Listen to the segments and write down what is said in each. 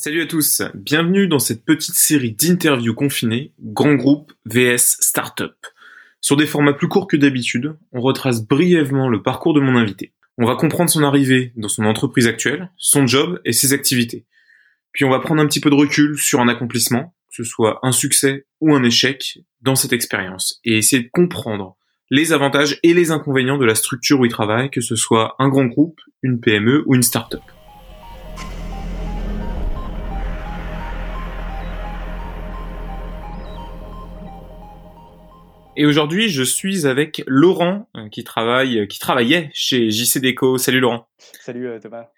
Salut à tous, bienvenue dans cette petite série d'interviews confinées, grand groupe vs startup. Sur des formats plus courts que d'habitude, on retrace brièvement le parcours de mon invité. On va comprendre son arrivée dans son entreprise actuelle, son job et ses activités. Puis on va prendre un petit peu de recul sur un accomplissement, que ce soit un succès ou un échec dans cette expérience, et essayer de comprendre les avantages et les inconvénients de la structure où il travaille, que ce soit un grand groupe, une PME ou une startup. Et aujourd'hui, je suis avec Laurent euh, qui travaille, euh, qui travaillait chez JC Deco. Salut Laurent. Salut euh, Thomas.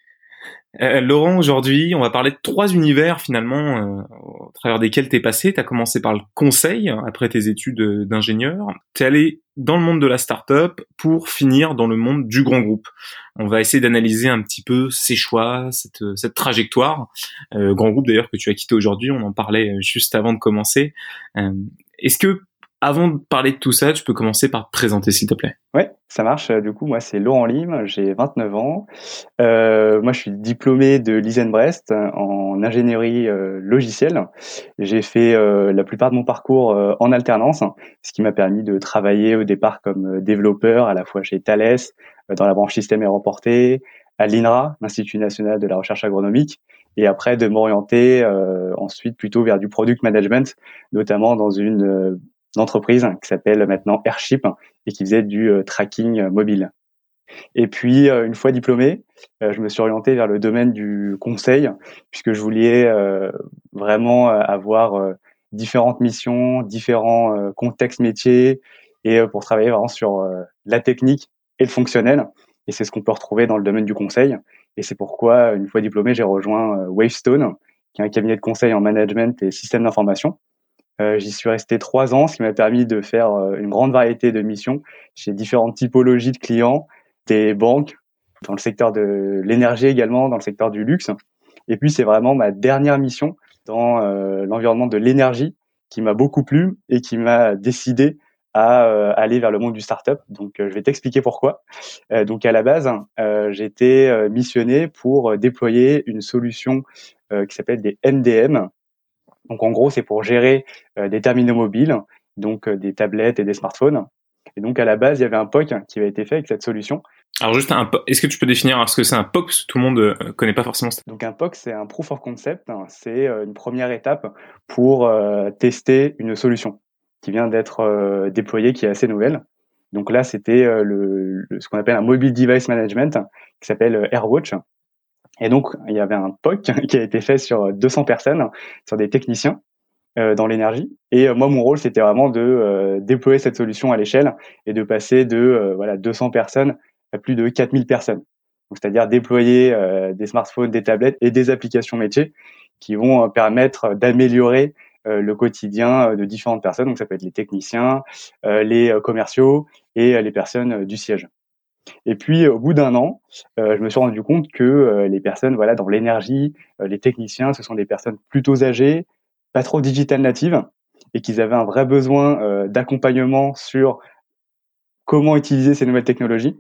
Laurent, aujourd'hui, on va parler de trois univers finalement au travers desquels tu es passé. Tu as commencé par le conseil après tes études d'ingénieur. Tu es allé dans le monde de la start-up pour finir dans le monde du grand groupe. On va essayer d'analyser un petit peu ces choix, cette, cette trajectoire. grand groupe d'ailleurs que tu as quitté aujourd'hui, on en parlait juste avant de commencer. Est-ce que avant de parler de tout ça, tu peux commencer par te présenter, s'il te plaît. Ouais, ça marche. Du coup, moi, c'est Laurent Lim, j'ai 29 ans. Euh, moi, je suis diplômé de l'ISEN-Brest en ingénierie euh, logicielle. J'ai fait euh, la plupart de mon parcours euh, en alternance, ce qui m'a permis de travailler au départ comme développeur, à la fois chez Thales, dans la branche système aéroporté, à l'INRA, l'Institut national de la recherche agronomique, et après de m'orienter ensuite plutôt vers du product management, notamment dans une d'entreprise qui s'appelle maintenant Airship et qui faisait du euh, tracking euh, mobile. Et puis, euh, une fois diplômé, je me suis orienté vers le domaine du conseil, puisque je voulais vraiment avoir différentes missions, différents contextes métiers, et pour travailler vraiment sur la technique et le fonctionnel. Et c'est ce qu'on peut retrouver dans le domaine du conseil. Et c'est pourquoi, une fois diplômé, j'ai rejoint Wavestone, qui est un cabinet de conseil en management et système d'information, j'y suis resté trois ans, ce qui m'a permis de faire euh, une grande variété de missions chez différentes typologies de clients, des banques, dans le secteur de l'énergie également, dans le secteur du luxe. Et puis c'est vraiment ma dernière mission dans euh, l'environnement de l'énergie qui m'a beaucoup plu et qui m'a décidé à aller vers le monde du startup. Donc je vais t'expliquer pourquoi. donc à la base, j'étais missionné pour déployer une solution qui s'appelle des MDM, donc en gros, c'est pour gérer euh, des terminaux mobiles, donc euh, des tablettes et des smartphones. Et donc à la base, il y avait un POC qui avait été fait avec cette solution. Alors juste, est-ce que tu peux définir ce que c'est un POC Tout le monde ne euh, connaît pas forcément. Donc un POC, c'est un proof of concept. C'est une première étape pour tester une solution qui vient d'être déployée, qui est assez nouvelle. Donc là, c'était le, ce qu'on appelle un mobile device management qui s'appelle AirWatch et donc, il y avait un POC qui a été fait sur 200 personnes, sur des techniciens euh, dans l'énergie. Et euh, moi, mon rôle, c'était vraiment de euh, déployer cette solution à l'échelle et de passer de voilà 200 personnes à plus de 4000 personnes. C'est-à-dire déployer des smartphones, des tablettes et des applications métiers qui vont permettre d'améliorer le quotidien de différentes personnes. Donc, ça peut être les techniciens, les commerciaux et les personnes du siège. Et puis au bout d'un an, euh, je me suis rendu compte que euh, les personnes voilà dans l'énergie, euh, les techniciens, ce sont des personnes plutôt âgées, pas trop digital natives et qu'ils avaient un vrai besoin d'accompagnement sur comment utiliser ces nouvelles technologies.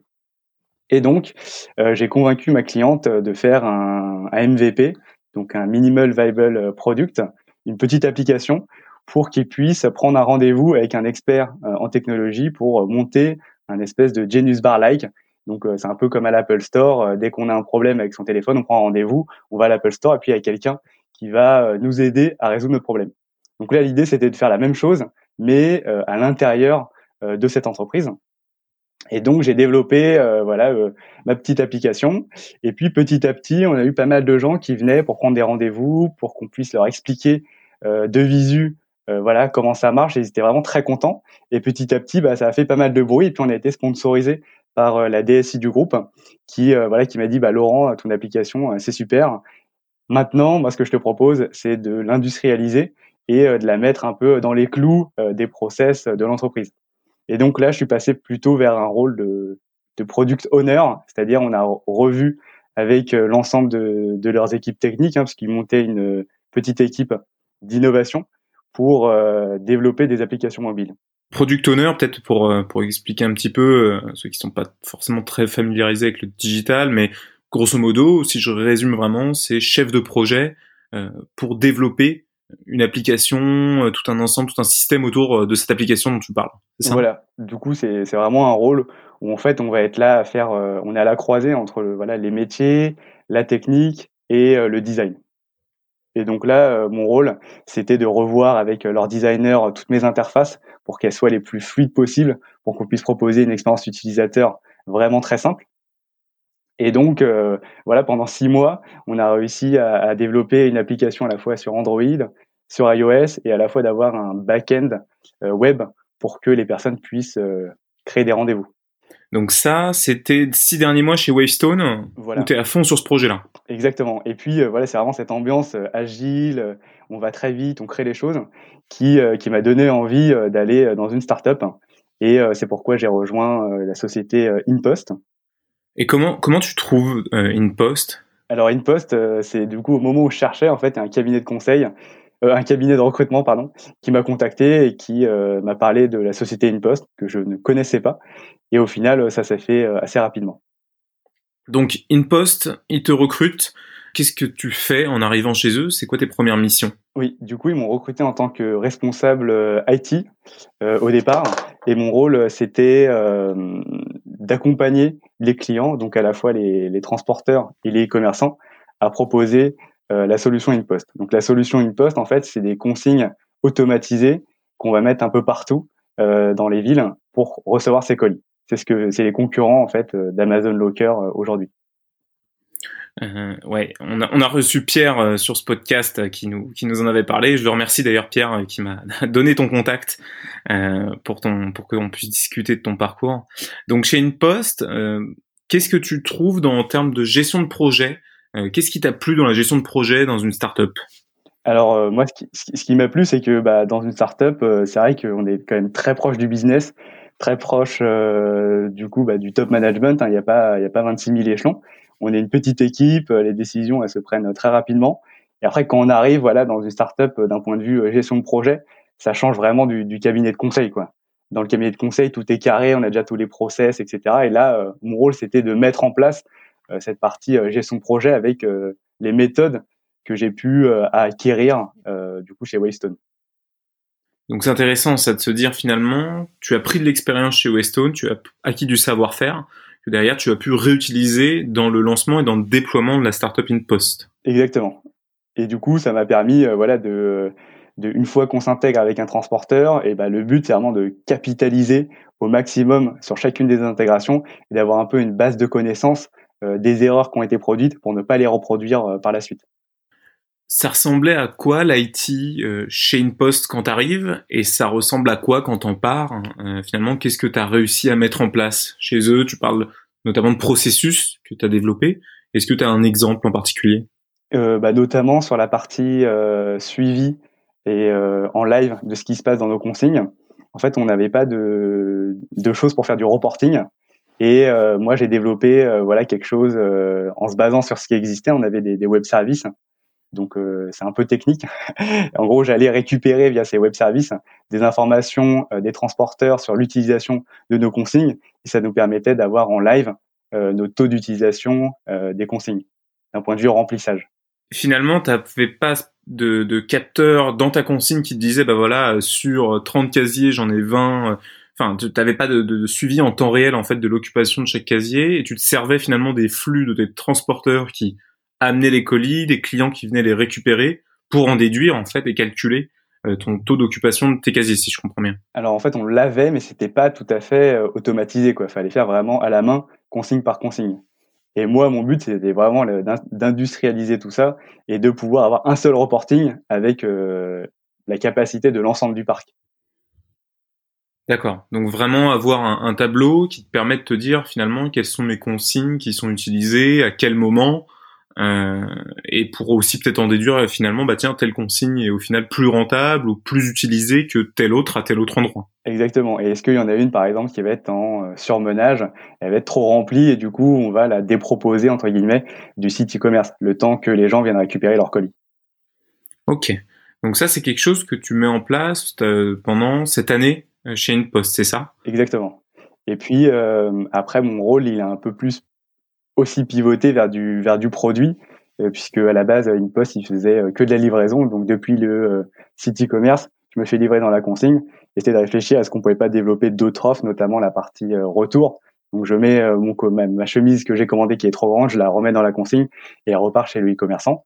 Et donc, j'ai convaincu ma cliente de faire un, un, MVP, donc un Minimal Viable Product, une petite application pour qu'ils puissent prendre un rendez-vous avec un expert en technologie pour monter un espèce de Genius Bar-like. Donc euh, c'est un peu comme à l'Apple Store. Euh, dès qu'on a un problème avec son téléphone, on prend un rendez-vous, on va à l'Apple Store et puis il y a quelqu'un qui va euh, nous aider à résoudre notre problème. Donc là, l'idée c'était de faire la même chose, mais à l'intérieur de cette entreprise. Et donc j'ai développé voilà ma petite application. Et puis petit à petit, on a eu pas mal de gens qui venaient pour prendre des rendez-vous, pour qu'on puisse leur expliquer de visu euh, voilà comment ça marche. Ils étaient vraiment très contents. Et petit à petit, bah, ça a fait pas mal de bruit. Et puis on a été sponsorisé par euh, la DSI du groupe, qui euh, voilà qui m'a dit bah Laurent, ton application c'est super. Maintenant, moi ce que je te propose, c'est de l'industrialiser et de la mettre un peu dans les clous des process de l'entreprise. Et donc là, je suis passé plutôt vers un rôle de, product owner, c'est-à-dire on a revu avec l'ensemble de, de, leurs équipes techniques, hein, parce qu'ils montaient une petite équipe d'innovation pour euh, développer des applications mobiles. Product owner, peut-être pour euh, pour expliquer un petit peu euh, ceux qui sont pas forcément très familiarisés avec le digital, mais grosso modo, si je résume vraiment, c'est chef de projet pour développer une application, tout un ensemble, tout un système autour de cette application dont tu parles. Ça? Voilà. Du coup, c'est vraiment un rôle où en fait on va être là à faire, on est à la croisée entre voilà les métiers, la technique et le design. Et donc là, euh, mon rôle, c'était de revoir avec euh, leur designer euh, toutes mes interfaces pour qu'elles soient les plus fluides possibles, pour qu'on puisse proposer une expérience utilisateur vraiment très simple. Et donc, voilà, pendant six mois, on a réussi à, développer une application à la fois sur Android, sur iOS, et à la fois d'avoir un back-end web pour que les personnes puissent créer des rendez-vous. Donc ça, c'était six derniers mois chez Wavestone, voilà. où tu es à fond sur ce projet-là. Exactement. Et puis, euh, voilà, c'est vraiment cette ambiance euh, agile, euh, on va très vite, on crée les choses, qui, qui m'a donné envie d'aller dans une startup. Et c'est pourquoi j'ai rejoint la société InPost. Et comment, comment tu trouves InPost? Alors InPost, c'est du coup au moment où je cherchais, en fait, un cabinet de conseil un cabinet de recrutement pardon, qui m'a contacté et qui m'a parlé de la société InPost que je ne connaissais pas. Et au final, ça s'est fait assez rapidement. Donc InPost, ils te recrutent. Qu'est-ce que tu fais en arrivant chez eux? C'est quoi tes premières missions? Oui, du coup, ils m'ont recruté en tant que responsable IT au départ. Et mon rôle, c'était d'accompagner les clients, donc à la fois les, transporteurs et les commerçants, à proposer euh, la solution InPost. Donc la solution InPost, en fait, c'est des consignes automatisées qu'on va mettre un peu partout euh, dans les villes pour recevoir ces colis. C'est ce que c'est les concurrents en fait euh, d'Amazon Locker aujourd'hui. Euh, ouais, on a, on a reçu Pierre sur ce podcast qui nous qui nous en avait parlé. Je le remercie d'ailleurs Pierre qui m'a donné ton contact euh, pour ton pour qu'on puisse discuter de ton parcours. Donc chez InPost, euh, qu'est-ce que tu trouves dans en termes de gestion de projet euh, qu'est-ce qui t'a plu dans la gestion de projet dans une startup? Alors euh, moi, ce qui, ce qui m'a plu, c'est que bah, dans une startup, euh, c'est vrai qu'on est quand même très proche du business, très proche du coup bah, du top management. Hein. Il n'y a pas, il a pas 26 000 échelons. On est une petite équipe, les décisions se prennent très rapidement. Et après, quand on arrive voilà dans une startup d'un point de vue gestion de projet, ça change vraiment du, cabinet de conseil quoi. Dans le cabinet de conseil, tout est carré, on a déjà tous les process, etc. Et là, mon rôle c'était de mettre en place euh, cette partie euh, gestion de projet avec euh, les méthodes que j'ai pu acquérir du coup chez Waystone. Donc c'est intéressant ça de se dire finalement, tu as pris de l'expérience chez Waystone, tu as acquis du savoir-faire que derrière tu as pu réutiliser dans le lancement et dans le déploiement de la startup InPost. Exactement. Et du coup, ça m'a permis voilà de, de une fois qu'on s'intègre avec un transporteur, et ben le but c'est vraiment de capitaliser au maximum sur chacune des intégrations et d'avoir un peu une base de connaissances euh, des erreurs qui ont été produites pour ne pas les reproduire euh, par la suite. Ça ressemblait à quoi l'IT euh, chez InPost quand t'arrives et ça ressemble à quoi quand t'en pars Finalement, qu'est-ce que tu as réussi à mettre en place chez eux? Tu parles notamment de processus que tu as développé. Est-ce que tu as un exemple en particulier? Bah, Notamment sur la partie suivi et en live de ce qui se passe dans nos consignes. En fait, on n'avait pas de, choses pour faire du reporting. Et euh, moi, j'ai développé euh, voilà quelque chose euh, en se basant sur ce qui existait. On avait des web services, donc c'est un peu technique. en gros, j'allais récupérer via ces web services des informations des transporteurs sur l'utilisation de nos consignes, et ça nous permettait d'avoir en live nos taux d'utilisation des consignes d'un point de vue remplissage. Finalement, tu n'avais pas de, de capteur dans ta consigne qui te disait, bah voilà, sur 30 casiers, j'en ai 20 enfin, tu n'avais pas de, suivi en temps réel en fait de l'occupation de chaque casier et tu te servais finalement des flux de tes transporteurs qui amenaient les colis, des clients qui venaient les récupérer pour en déduire en fait et calculer euh, ton taux d'occupation de tes casiers, si je comprends bien. Alors en fait, on l'avait, mais c'était pas tout à fait euh, automatisé quoi. Fallait faire vraiment à la main, consigne par consigne. Et moi, mon but, c'était vraiment d'industrialiser tout ça et de pouvoir avoir un seul reporting avec euh, la capacité de l'ensemble du parc. D'accord. Donc vraiment avoir un, tableau qui te permet de te dire finalement quelles sont mes consignes qui sont utilisées, à quel moment, euh, et pour aussi peut-être en déduire euh, finalement, bah tiens, telle consigne est au final plus rentable ou plus utilisée que telle autre à tel autre endroit. Exactement. Et est-ce qu'il y en a une par exemple qui va être en euh, surmenage, elle va être trop remplie et du coup on va la déproposer entre guillemets du site e-commerce, le temps que les gens viennent récupérer leur colis? Ok. Donc ça c'est quelque chose que tu mets en place pendant cette année chez une poste, c'est ça? Exactement. Et puis euh, après, mon rôle, il a un peu plus aussi pivoté vers du vers du produit. puisque à la base, InPost, il faisait que de la livraison. Donc depuis le site e-commerce, je me fais livrer dans la consigne. J'essaie de réfléchir à ce qu'on pouvait pas développer d'autres offres, notamment la partie retour. Donc je mets mon, ma, chemise que j'ai commandée qui est trop grande, je la remets dans la consigne et elle repart chez le e-commerçant.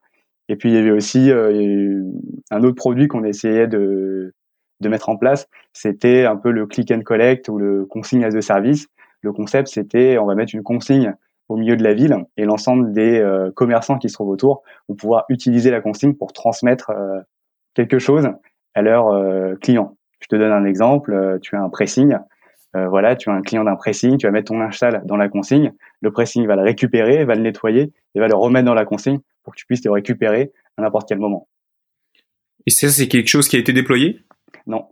Et puis il y avait aussi un autre produit qu'on essayait de, de mettre en place, c'était un peu le click and collect ou le consigne as a service. Le concept, c'était on va mettre une consigne au milieu de la ville et l'ensemble des euh, commerçants qui se trouvent autour vont pouvoir utiliser la consigne pour transmettre euh, quelque chose à leurs euh, clients. Je te donne un exemple, tu as un pressing, voilà, tu as un client d'un pressing, tu vas mettre ton linge sale dans la consigne, le pressing va le récupérer, va le nettoyer et va le remettre dans la consigne pour que tu puisses le récupérer à n'importe quel moment. Et ça, c'est quelque chose qui a été déployé? Non,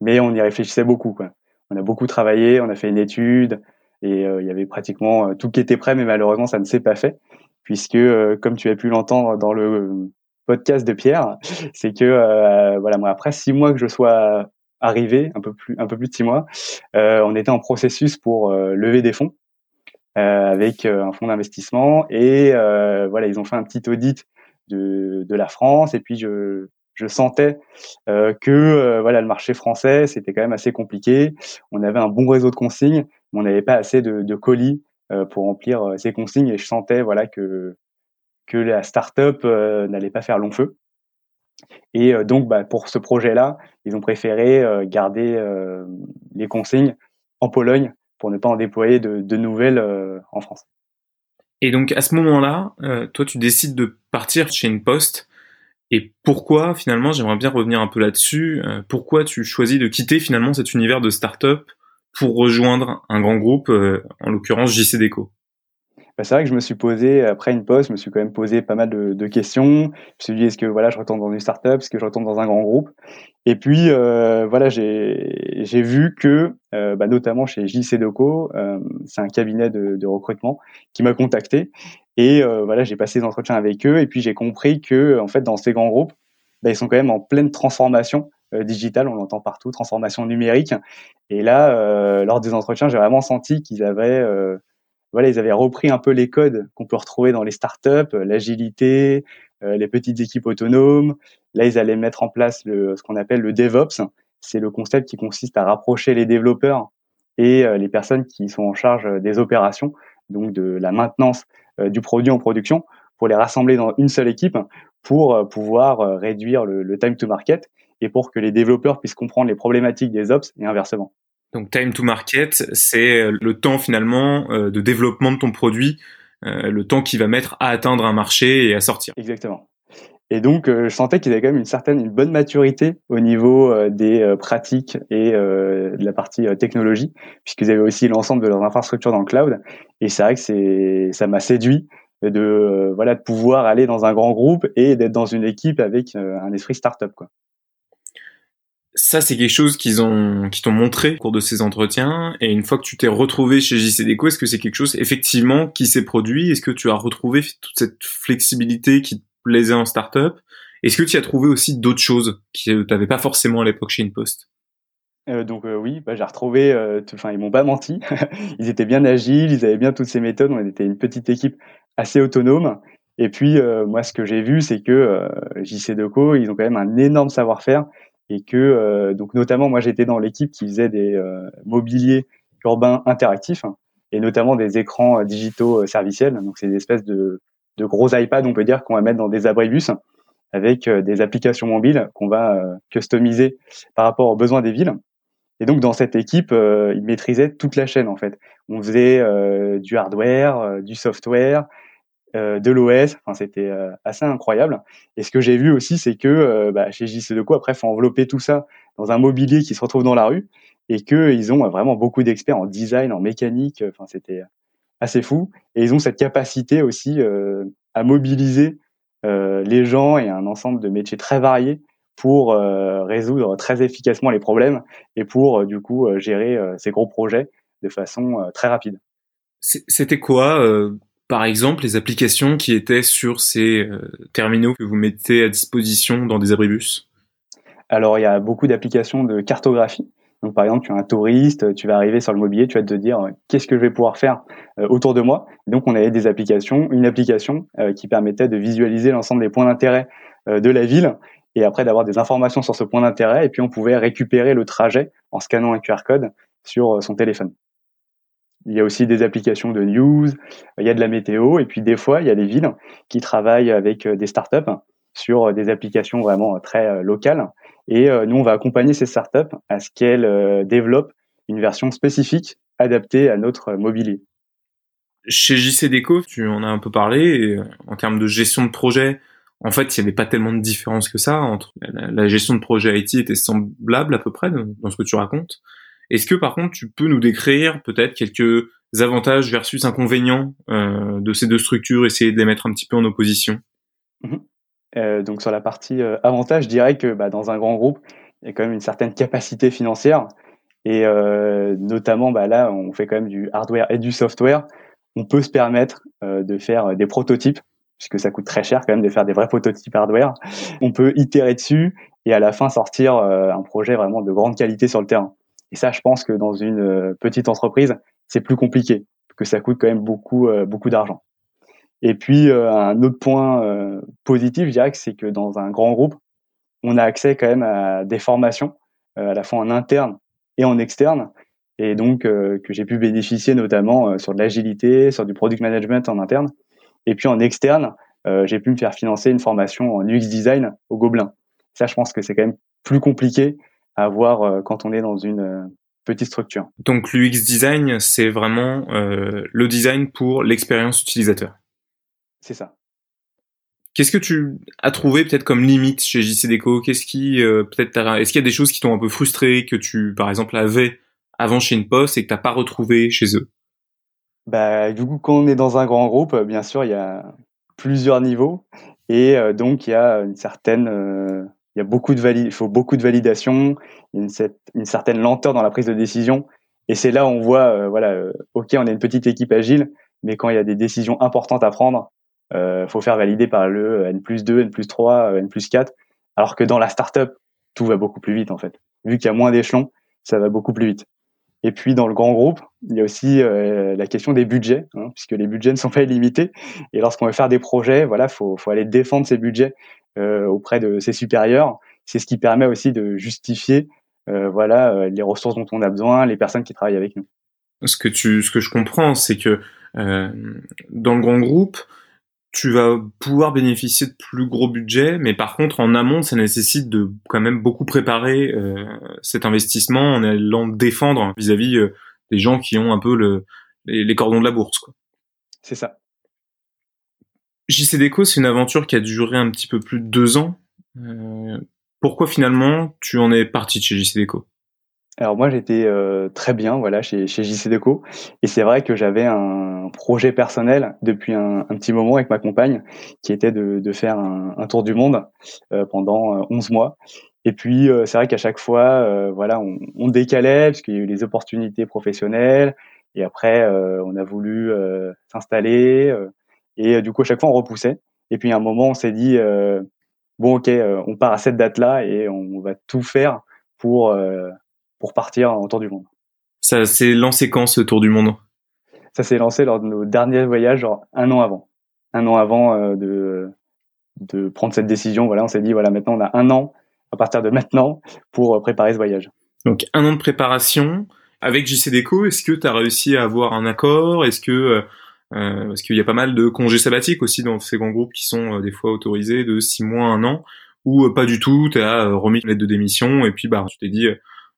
mais on y réfléchissait beaucoup. Quoi. On a beaucoup travaillé, on a fait une étude, et euh, il y avait pratiquement euh, tout qui était prêt, mais malheureusement ça ne s'est pas fait, puisque euh, comme tu as pu l'entendre dans le podcast de Pierre, c'est que voilà moi après six mois que je sois arrivé, un peu plus un peu plus de six mois, on était en processus pour lever des fonds avec un fonds d'investissement. Et voilà ils ont fait un petit audit de, la France. Et puis je je sentais que voilà le marché français c'était quand même assez compliqué. On avait un bon réseau de consignes, on n'avait pas assez de, colis euh, pour remplir euh, ces consignes et je sentais voilà que que la start-up euh, n'allait pas faire long feu. Et donc bah, pour ce projet-là, ils ont préféré garder les consignes en Pologne pour ne pas en déployer de, de nouvelles en France. Et donc à ce moment-là, toi tu décides de partir chez une poste et pourquoi finalement, j'aimerais bien revenir un peu là-dessus, pourquoi tu choisis de quitter finalement cet univers de start-up pour rejoindre un grand groupe, euh, en l'occurrence JC Deco bah, c'est vrai que je me suis posé après une pause, je me suis quand même posé pas mal de, questions. Je me suis dit est-ce que voilà, je retourne dans une startup, est-ce que je retourne dans un grand groupe? Et puis euh, voilà, j'ai vu que euh, bah, notamment chez JC Deco, euh, c'est un cabinet de, recrutement qui m'a contacté. Et euh, voilà, j'ai passé des entretiens avec eux. Et puis j'ai compris que en fait dans ces grands groupes, bah, ils sont quand même en pleine transformation euh, digitale, on l'entend partout, transformation numérique. Et là, lors des entretiens, j'ai vraiment senti qu'ils avaient voilà, ils avaient repris un peu les codes qu'on peut retrouver dans les startups, euh, l'agilité, euh, les petites équipes autonomes. Là, ils allaient mettre en place ce qu'on appelle le DevOps. C'est le concept qui consiste à rapprocher les développeurs et euh, les personnes qui sont en charge des opérations, donc de la maintenance du produit en production, pour les rassembler dans une seule équipe pour pouvoir réduire le time to market et pour que les développeurs puissent comprendre les problématiques des ops et inversement. Donc time to market, c'est euh, le temps finalement euh, de développement de ton produit, euh, le temps qu'il va mettre à atteindre un marché et à sortir. Exactement. Et donc, je sentais qu'ils avaient quand même une certaine, une bonne maturité au niveau des pratiques et de la partie technologie, puisqu'ils avaient aussi l'ensemble de leurs infrastructures dans le cloud. Et c'est vrai que c'est, ça m'a séduit de, voilà, de pouvoir aller dans un grand groupe et d'être dans une équipe avec un esprit startup, quoi ça, c'est quelque chose qu'ils ont, qui t'ont montré au cours de ces entretiens. Et une fois que tu t'es retrouvé chez JC Deco, est-ce que c'est quelque chose effectivement qui s'est produit? Est-ce que tu as retrouvé toute cette flexibilité qui te plaisait en startup? Est-ce que tu as trouvé aussi d'autres choses qui t'avais pas forcément à l'époque chez InPost? Euh, donc euh, oui, bah, j'ai retrouvé. Euh, enfin, ils m'ont pas menti. ils étaient bien agiles, ils avaient bien toutes ces méthodes. On était une petite équipe assez autonome. Et puis euh, moi, ce que j'ai vu, c'est que JC Deco, ils ont quand même un énorme savoir-faire et que euh, donc notamment moi j'étais dans l'équipe qui faisait des euh, mobiliers urbains interactifs hein, et notamment des écrans euh, digitaux serviciels. Donc c'est des espèces de, de gros iPads on peut dire qu'on va mettre dans des abribus avec des applications mobiles qu'on va customiser par rapport aux besoins des villes. Et donc dans cette équipe ils maîtrisaient toute la chaîne en fait. On faisait du hardware du software euh, de l'OS. Enfin, c'était euh, assez incroyable. Et ce que j'ai vu aussi, c'est que euh, bah, chez JC Deco, après, faut envelopper tout ça dans un mobilier qui se retrouve dans la rue et qu'ils ont vraiment beaucoup d'experts en design, en mécanique. Enfin, c'était assez fou. Et ils ont cette capacité aussi à mobiliser les gens et un ensemble de métiers très variés pour résoudre très efficacement les problèmes et pour du coup gérer ces gros projets de façon très rapide. C'était quoi par exemple les applications qui étaient sur ces euh, terminaux que vous mettez à disposition dans des abribus? Alors il y a beaucoup d'applications de cartographie. Donc par exemple, tu es un touriste, tu vas arriver sur le mobilier, tu vas te dire qu'est-ce que je vais pouvoir faire autour de moi? donc on avait des applications, une application qui permettait de visualiser l'ensemble des points d'intérêt de la ville et après d'avoir des informations sur ce point d'intérêt et puis on pouvait récupérer le trajet en scannant un QR code sur son téléphone. Il y a aussi des applications de news, il y a de la météo, et puis des fois, il y a des villes qui travaillent avec euh, des startups sur euh, des applications vraiment euh, très locales. Et nous, on va accompagner ces startups à ce qu'elles développent une version spécifique adaptée à notre mobilier. Chez JC Déco, tu en as un peu parlé, en termes de gestion de projet, en fait, il n'y avait pas tellement de différence que ça entre la, gestion de projet IT était semblable à peu près dans ce que tu racontes. Est-ce que par contre tu peux nous décrire peut-être quelques avantages versus inconvénients euh, de ces deux structures, essayer de les mettre un petit peu en opposition? Mhm. euh, Donc sur la partie euh, avantage, je dirais que bah, dans un grand groupe, il y a quand même une certaine capacité financière et notamment bah, là, on fait quand même du hardware et du software. On peut se permettre de faire des prototypes puisque ça coûte très cher quand même de faire des vrais prototypes hardware. On peut itérer dessus et à la fin sortir un projet vraiment de grande qualité sur le terrain. Et ça, je pense que dans une euh, petite entreprise, c'est plus compliqué, que ça coûte quand même beaucoup, euh, beaucoup d'argent. Et puis, euh, un autre point positif, je dirais c'est que dans un grand groupe, on a accès quand même à des formations, à la fois en interne et en externe, et donc que j'ai pu bénéficier notamment sur de l'agilité, sur du product management en interne. Et puis en externe, j'ai pu me faire financer une formation en UX design au Gobelin. Ça, je pense que c'est quand même plus compliqué à avoir euh, quand on est dans une euh, petite structure. Donc l'UX design, c'est vraiment euh, le design pour l'expérience utilisateur. C'est ça. Qu'est-ce que tu as trouvé peut-être comme limite chez JC Deco Qu'est-ce qui peut-être est-ce qu'il y a des choses qui t'ont un peu frustré que tu par exemple avais avant chez une poste et que t'as pas retrouvé chez eux? Bah du coup quand on est dans un grand groupe, bien sûr il y a plusieurs niveaux et donc il y a une certaine il y a beaucoup de faut beaucoup de validation, une, certaine lenteur dans la prise de décision. Et c'est là où on voit, euh, voilà, euh, ok, on est une petite équipe agile, mais quand il y a des décisions importantes à prendre, euh, faut faire valider par le N plus 2, N plus 3, N plus 4. Alors que dans la startup, tout va beaucoup plus vite en fait. Vu qu'il y a moins d'échelons, ça va beaucoup plus vite. Et puis dans le grand groupe, il y a aussi euh, la question des budgets, hein, puisque les budgets ne sont pas illimités. Et lorsqu'on veut faire des projets, voilà, faut, faut aller défendre ces budgets euh, auprès de ses supérieurs. C'est ce qui permet aussi de justifier, euh, voilà, euh, les ressources dont on a besoin, les personnes qui travaillent avec nous. Ce que tu, ce que je comprends, c'est que euh, dans le grand groupe, tu vas pouvoir bénéficier de plus gros budgets, mais par contre en amont, ça nécessite de quand même beaucoup préparer euh, cet investissement en allant défendre vis-à-vis euh, des gens qui ont un peu le, les, cordons de la bourse. C'est ça. JC Déco, c'est une aventure qui a duré un petit peu plus de deux ans. Euh, pourquoi finalement tu en es parti de chez JC Déco alors moi j'étais euh, très bien voilà chez, chez JC Deco. Et c'est vrai que j'avais un projet personnel depuis un, petit moment avec ma compagne qui était de, faire un, tour du monde euh, pendant 11 euh, mois. Et puis c'est vrai qu'à chaque fois voilà on, on, décalait parce qu'il y a eu les opportunités professionnelles. Et après on a voulu s'installer et du coup à chaque fois on repoussait et puis à un moment on s'est dit bon ok on part à cette date là et on va tout faire pour pour partir en tour du monde. Ça s'est lancé quand ce tour du monde? Ça s'est lancé lors de nos derniers voyages, genre un an avant. Un an avant euh, de, de prendre cette décision, voilà, on s'est dit, voilà, maintenant on a un an à partir de maintenant pour euh, préparer ce voyage. Donc un an de préparation. Avec JC Deco, est-ce que tu as réussi à avoir un accord? Est-ce que euh, euh, parce qu'il y a pas mal de congés sabbatiques aussi dans ces grands groupes qui sont des fois autorisés de six mois, un an, ou pas du tout, tu as remis une lettre de démission et puis bah tu t'es dit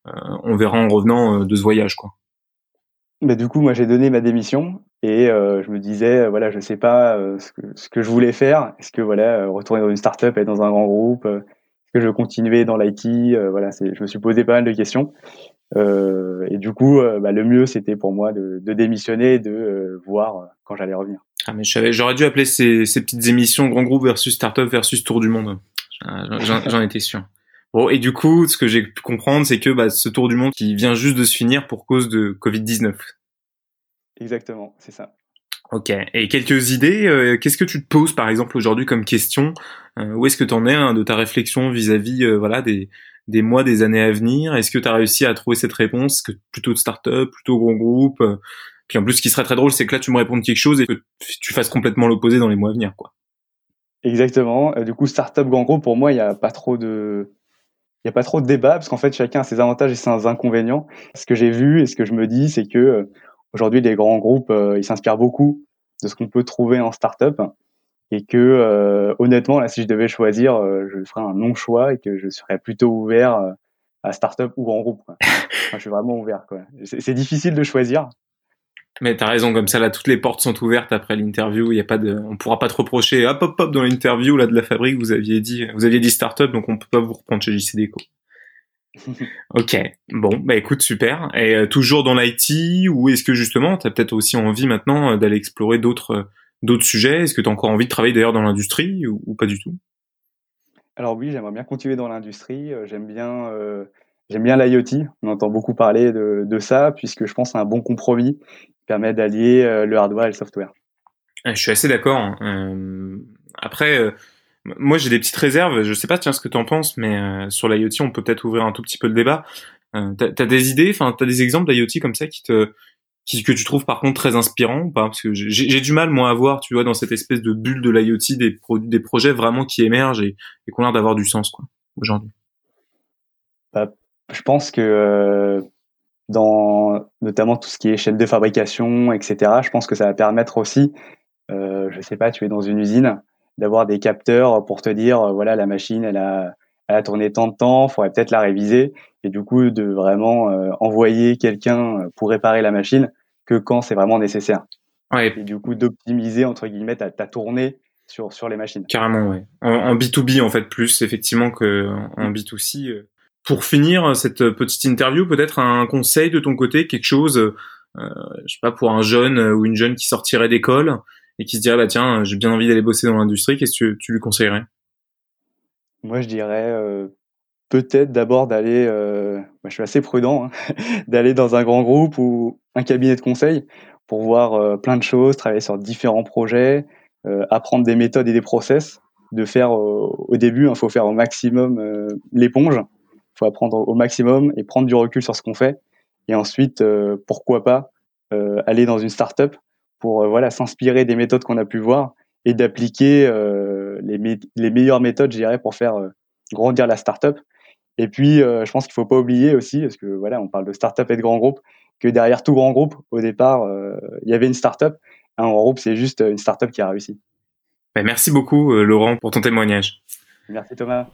euh, on verra en revenant euh, de ce voyage, quoi. Bah, du coup, moi, j'ai donné ma démission et euh, je me disais, voilà, je sais pas ce, que, je voulais faire. Est-ce que voilà, retourner dans une startup, être dans un grand groupe, est-ce que je continuer dans l'IT Voilà, je me suis posé pas mal de questions. Et du coup, bah, le mieux, c'était pour moi de, démissionner et de voir quand j'allais revenir. Ah, mais j'aurais dû appeler ces, ces, petites émissions grand groupe versus startup versus tour du monde. J'en étais sûr. Bon, et du coup, ce que j'ai pu comprendre, c'est que bah, ce tour du monde qui vient juste de se finir pour cause de Covid-19. Exactement, c'est ça. Ok. Et quelques idées, euh, qu'est-ce que tu te poses par exemple aujourd'hui comme question? Euh, Où est-ce que tu en es hein, de ta réflexion vis-à-vis euh, voilà des, des mois, des années à venir Est-ce que tu as réussi à trouver cette réponse que plutôt de start-up, plutôt grand groupe Puis en plus, ce qui serait très drôle, c'est que là, tu me réponds quelque chose et que tu fasses complètement l'opposé dans les mois à venir, quoi. Exactement. Du coup, start-up, grand groupe, pour moi, il n'y a pas trop de, il y a pas trop de débat parce qu'en fait, chacun a ses avantages et ses inconvénients. Ce que j'ai vu et ce que je me dis, c'est que aujourd'hui, les grands groupes, ils s'inspirent beaucoup de ce qu'on peut trouver en start-up et que euh, honnêtement là si je devais choisir euh, je ferais un non choix et que je serais plutôt ouvert euh, à start-up ou grand groupe quoi. je suis vraiment ouvert quoi. C'est difficile de choisir. Mais t'as raison comme ça là toutes les portes sont ouvertes après l'interview. Il y a pas de on pourra pas te reprocher hop hop hop dans l'interview là de la fabrique vous aviez dit vous aviez dit start-up donc on peut pas vous reprendre chez JCD quoi. Ok, bon, bah écoute, super. Et toujours dans l'IT, ou est-ce que justement, tu as peut-être aussi envie maintenant d'aller explorer d'autres d'autres sujets? Est-ce que tu as encore envie de travailler d'ailleurs dans l'industrie ou, pas du tout? Alors oui, j'aimerais bien continuer dans l'industrie. Euh, j'aime bien, euh, j'aime bien l'IoT. On entend beaucoup parler de, de, ça puisque je pense que c'est un bon compromis qui permet d'allier euh, le hardware et le software. Je suis assez d'accord. Hein. après, moi j'ai des petites réserves. Je sais pas tiens ce que tu en penses, mais sur l'IoT, on peut peut-être ouvrir un tout petit peu le débat. Euh, t'as as des idées, enfin t'as des exemples d'IoT comme ça qui te que tu trouves par contre très inspirant Parce que j'ai du mal moi à voir, tu vois, dans cette espèce de bulle de l'IoT des, des projets vraiment qui émergent et, et qui ont l'air d'avoir du sens quoi aujourd'hui. Bah, je pense que euh, dans notamment tout ce qui est chaîne de fabrication, etc. Je pense que ça va permettre aussi, euh, je sais pas, tu es dans une usine, d'avoir des capteurs pour te dire, voilà, la machine, elle a, elle a tourné tant de temps, faudrait peut-être la réviser, et du coup de vraiment euh, envoyer quelqu'un pour réparer la machine que quand c'est vraiment nécessaire. Ouais. Et du coup, d'optimiser, entre guillemets, ta, ta, tournée sur, sur les machines. Carrément, ouais. En, B2B, en fait, plus, effectivement, qu'en en B2C. Euh. Pour finir cette petite interview, peut-être un conseil de ton côté, quelque chose, euh, je sais pas, pour un jeune ou une jeune qui sortirait d'école et qui se dirait, bah tiens, j'ai bien envie d'aller bosser dans l'industrie, qu'est-ce que tu lui conseillerais? Moi, je dirais, peut-être d'abord d'aller, euh, je suis assez prudent, hein, d'aller dans un grand groupe ou un cabinet de conseil pour voir plein de choses, travailler sur différents projets, apprendre des méthodes et des process, de faire au début, il faut faire au maximum l'éponge, il faut apprendre au maximum et prendre du recul sur ce qu'on fait, et ensuite, pourquoi pas aller dans une startup pour voilà s'inspirer des méthodes qu'on a pu voir et d'appliquer les, les meilleures méthodes, je dirais, pour faire grandir la startup et puis, euh, je pense qu'il faut pas oublier aussi, parce que voilà, on parle de start-up et de grands groupes, que derrière tout grand groupe, au départ, euh, il y avait une start-up. Un grand groupe, c'est juste une start-up qui a réussi. Ben, merci beaucoup, euh, Laurent, pour ton témoignage. Merci Thomas.